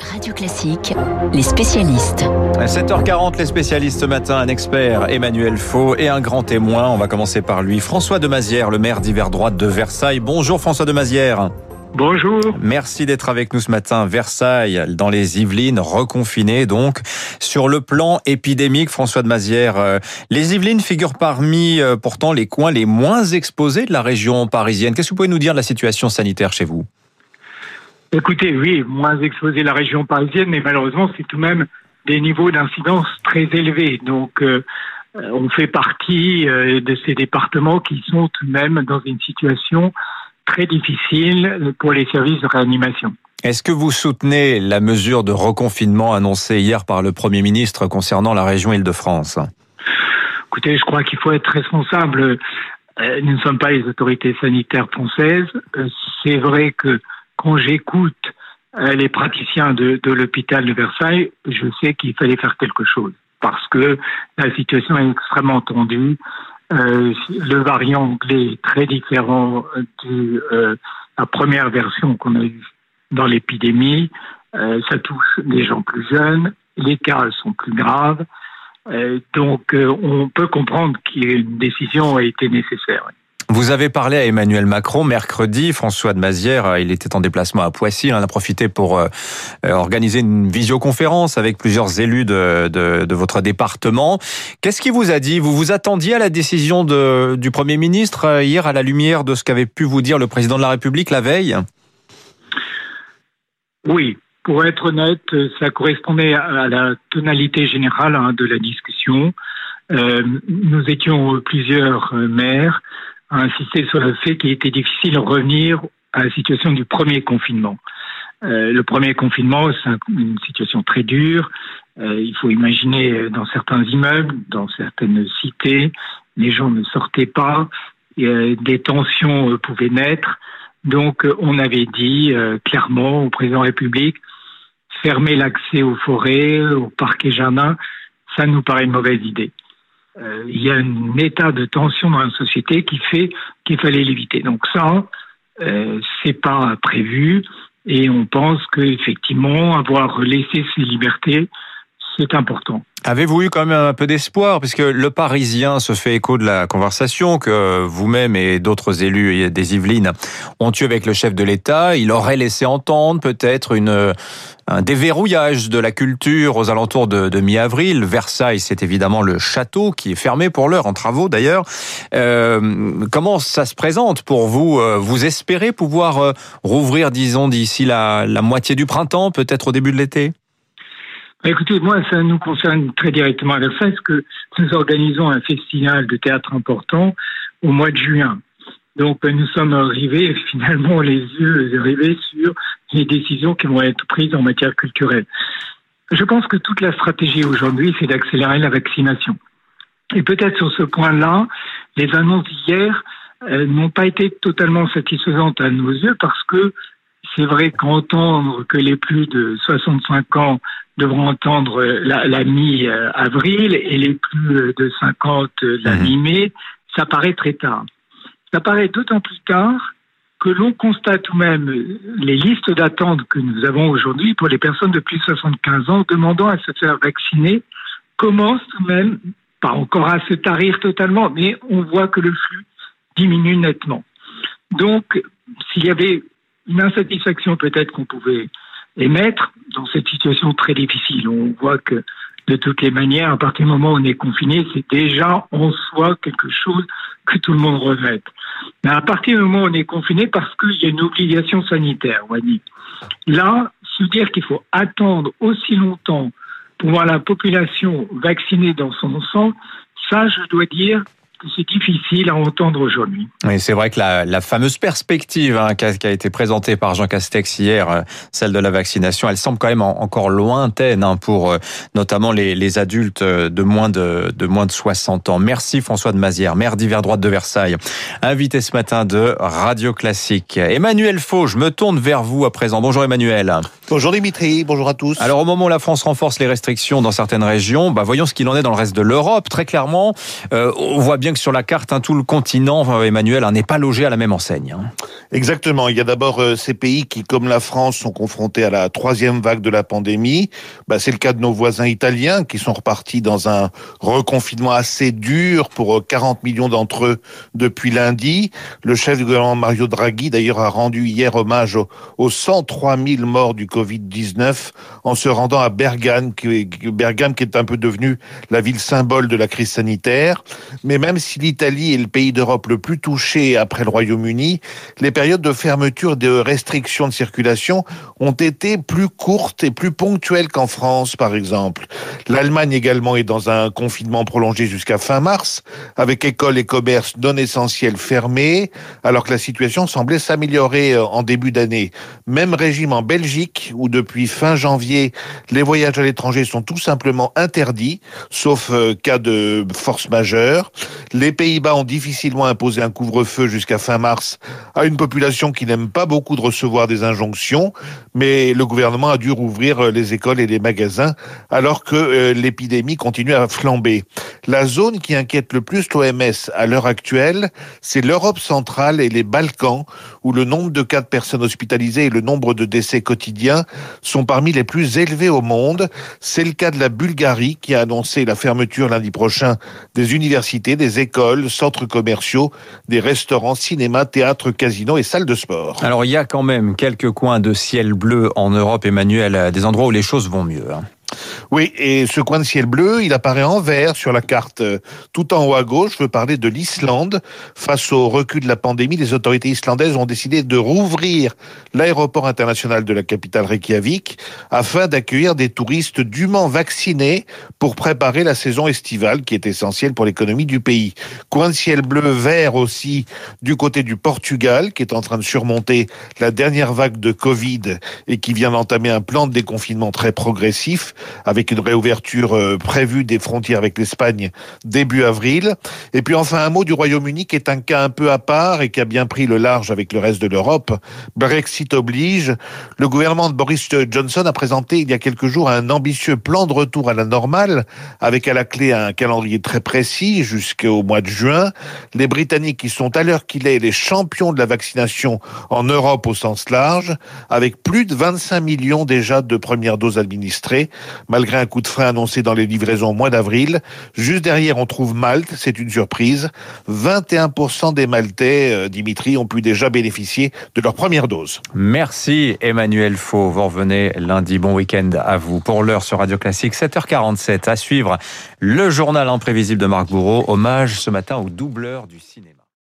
Radio Classique, les spécialistes. À 7h40, les spécialistes ce matin, un expert, Emmanuel Faux, et un grand témoin. On va commencer par lui, François de Mazière, le maire d'hiver droite de Versailles. Bonjour François de Mazière. Bonjour. Merci d'être avec nous ce matin. Versailles, dans les Yvelines, reconfiné donc. Sur le plan épidémique, François de Mazière, euh, les Yvelines figurent parmi euh, pourtant les coins les moins exposés de la région parisienne. Qu'est-ce que vous pouvez nous dire de la situation sanitaire chez vous? Écoutez, oui, moins exposé la région parisienne, mais malheureusement, c'est tout de même des niveaux d'incidence très élevés. Donc, euh, on fait partie euh, de ces départements qui sont tout de même dans une situation très difficile pour les services de réanimation. Est-ce que vous soutenez la mesure de reconfinement annoncée hier par le Premier ministre concernant la région Île-de-France? Écoutez, je crois qu'il faut être responsable. Euh, nous ne sommes pas les autorités sanitaires françaises. C'est vrai que quand j'écoute euh, les praticiens de, l'hôpital de Versailles, je sais qu'il fallait faire quelque chose parce que la situation est extrêmement tendue. Euh, le variant anglais est très différent de euh, la première version qu'on a eue dans l'épidémie. Ça touche les gens plus jeunes, les cas sont plus graves. Donc on peut comprendre qu'une décision a été nécessaire. Vous avez parlé à Emmanuel Macron mercredi. François de Mazière, euh, il était en déplacement à Poissy. Il en a profité pour euh, euh, organiser une visioconférence avec plusieurs élus de, votre département. Qu'est-ce qu'il vous a dit? Vous vous attendiez à la décision du Premier ministre hier à la lumière de ce qu'avait pu vous dire le président de la République la veille? Oui, pour être honnête, ça correspondait à la tonalité générale hein, de la discussion. Nous étions plusieurs maires a insisté sur le fait qu'il était difficile de revenir à la situation du premier confinement. Euh, le premier confinement, c'est une situation très dure. Euh, il faut imaginer dans certains immeubles, dans certaines cités, les gens ne sortaient pas, et, des tensions euh, pouvaient naître. Donc, on avait dit euh, clairement au président de la République, fermer l'accès aux forêts, aux parcs et jardins, ça nous paraît une mauvaise idée euh, il y a un état de tension dans la société qui fait qu'il fallait l'éviter. Donc ça, euh, c'est pas prévu et on pense qu'effectivement avoir laissé ces libertés, c'est important. Avez-vous eu quand même un peu d'espoir? Puisque le Parisien se fait écho de la conversation que vous-même et d'autres élus des Yvelines ont eu avec le chef de l'État. Il aurait laissé entendre peut-être un déverrouillage de la culture aux alentours de, mi-avril. Versailles, c'est évidemment le château qui est fermé pour l'heure, en travaux d'ailleurs. Euh, comment ça se présente pour vous? Euh, Vous espérez pouvoir euh, rouvrir, disons, d'ici la moitié du printemps, peut-être au début de l'été? Écoutez, moi, ça nous concerne très directement à Versailles, parce que nous organisons un festival de théâtre important au mois de juin. Donc, nous sommes arrivés, finalement, les yeux rivés sur les décisions qui vont être prises en matière culturelle. Je pense que toute la stratégie aujourd'hui, c'est d'accélérer la vaccination. Et peut-être sur ce point-là, les annonces d'hier euh, n'ont pas été totalement satisfaisantes à nos yeux parce que c'est vrai qu'entendre que les plus de 65 ans devront entendre la, la mi-avril et les plus de 50 la mi-mai, ça paraît très tard. Ça paraît d'autant plus tard que l'on constate tout de même les listes d'attente que nous avons aujourd'hui pour les personnes de plus de 75 ans demandant à se faire vacciner commencent tout de même, pas encore à se tarir totalement, mais on voit que le flux diminue nettement. Donc, s'il y avait une insatisfaction peut-être qu'on pouvait émettre dans cette situation très difficile, on voit que de toutes les manières, à partir du moment où on est confiné, c'est déjà en soi quelque chose que tout le monde regrette. Mais à partir du moment où on est confiné, parce qu'il y a une obligation sanitaire, dire. Là, se dire qu'il faut attendre aussi longtemps pour voir la population vaccinée dans son ensemble, ça, je dois dire c'est difficile à entendre aujourd'hui. Oui, c'est vrai que la, la fameuse perspective hein, qui, a, qui, a, été présentée par Jean Castex hier, euh, celle de la vaccination, elle semble quand même en, encore lointaine hein, pour euh, notamment les, les, adultes de moins de, de moins de 60 ans. Merci François de Mazière, maire d'hiver droite de Versailles, invité ce matin de Radio Classique. Emmanuel Faux, je me tourne vers vous à présent. Bonjour Emmanuel. Bonjour Dimitri, bonjour à tous. Alors au moment où la France renforce les restrictions dans certaines régions, bah, voyons ce qu'il en est dans le reste de l'Europe. Très clairement, euh, on voit bien que sur la carte, hein, tout le continent, Emmanuel, hein, n'est pas logé à la même enseigne. Hein. Exactement. Il y a d'abord euh, ces pays qui, comme la France, sont confrontés à la troisième vague de la pandémie. Bah, c'est le cas de nos voisins italiens qui sont repartis dans un reconfinement assez dur pour 40 euh, millions d'entre eux depuis lundi. Le chef du gouvernement Mario Draghi, d'ailleurs, a rendu hier hommage aux, 103 000 morts du Covid-19 en se rendant à Bergame, qui, Bergame qui est un peu devenu la ville symbole de la crise sanitaire. Mais même si l'Italie est le pays d'Europe le plus touché après le Royaume-Uni, les périodes de fermeture de restrictions de circulation ont été plus courtes et plus ponctuelles qu'en France, par exemple. L'Allemagne également est dans un confinement prolongé jusqu'à fin mars, avec écoles et commerces non essentiels fermés, alors que la situation semblait s'améliorer euh, en début d'année. Même régime en Belgique, où depuis fin janvier, les voyages à l'étranger sont tout simplement interdits, sauf euh, cas de force majeure. Les Pays-Bas ont difficilement imposé un couvre-feu jusqu'à fin mars à une population qui n'aime pas beaucoup de recevoir des injonctions, mais le gouvernement a dû rouvrir euh, les écoles et les magasins alors que euh, l'épidémie continue à flamber. La zone qui inquiète le plus l'OMS à l'heure actuelle, c'est l'Europe centrale et les Balkans, où le nombre de cas de personnes hospitalisées et le nombre de décès quotidiens sont parmi les plus élevés au monde. C'est le cas de la Bulgarie qui a annoncé la fermeture lundi prochain des universités, des écoles, centres commerciaux, des restaurants, cinémas, théâtres, casinos et salles de sport. Alors il y a quand même quelques coins de ciel bleu en Europe, Emmanuel, des endroits où les choses vont mieux. Hein. Oui, et ce coin de ciel bleu, il apparaît en vert sur la carte tout en haut à gauche. Je veux parler de l'Islande. Face au recul de la pandémie, les autorités islandaises ont décidé de rouvrir l'aéroport international de la capitale Reykjavik afin d'accueillir des touristes dûment vaccinés pour préparer la saison estivale qui est essentielle pour l'économie du pays. Coin de ciel bleu vert aussi du côté du Portugal qui est en train de surmonter la dernière vague de Covid et qui vient d'entamer un plan de déconfinement très progressif avec une réouverture euh, prévue des frontières avec l'Espagne début avril. Et puis enfin un mot du Royaume-Uni qui est un cas un peu à part et qui a bien pris le large avec le reste de l'Europe. Brexit oblige. Le gouvernement de Boris Johnson a présenté il y a quelques jours un ambitieux plan de retour à la normale avec à la clé un calendrier très précis jusqu'au mois de juin. Les Britanniques qui sont à l'heure qu'il est les champions de la vaccination en Europe au sens large avec plus de 25 millions déjà de premières doses administrées malgré un coup de frein annoncé dans les livraisons au mois d'avril. Juste derrière, on trouve Malte, c'est une surprise. 21% des Maltais, euh, Dimitri, ont pu déjà bénéficier de leur première dose. Merci Emmanuel Faux. Vous revenez lundi. Bon week-end à vous. Pour l'heure sur Radio Classique, 7h47. À suivre le journal imprévisible de Marc Bourreau. Hommage ce matin au doubleur du cinéma.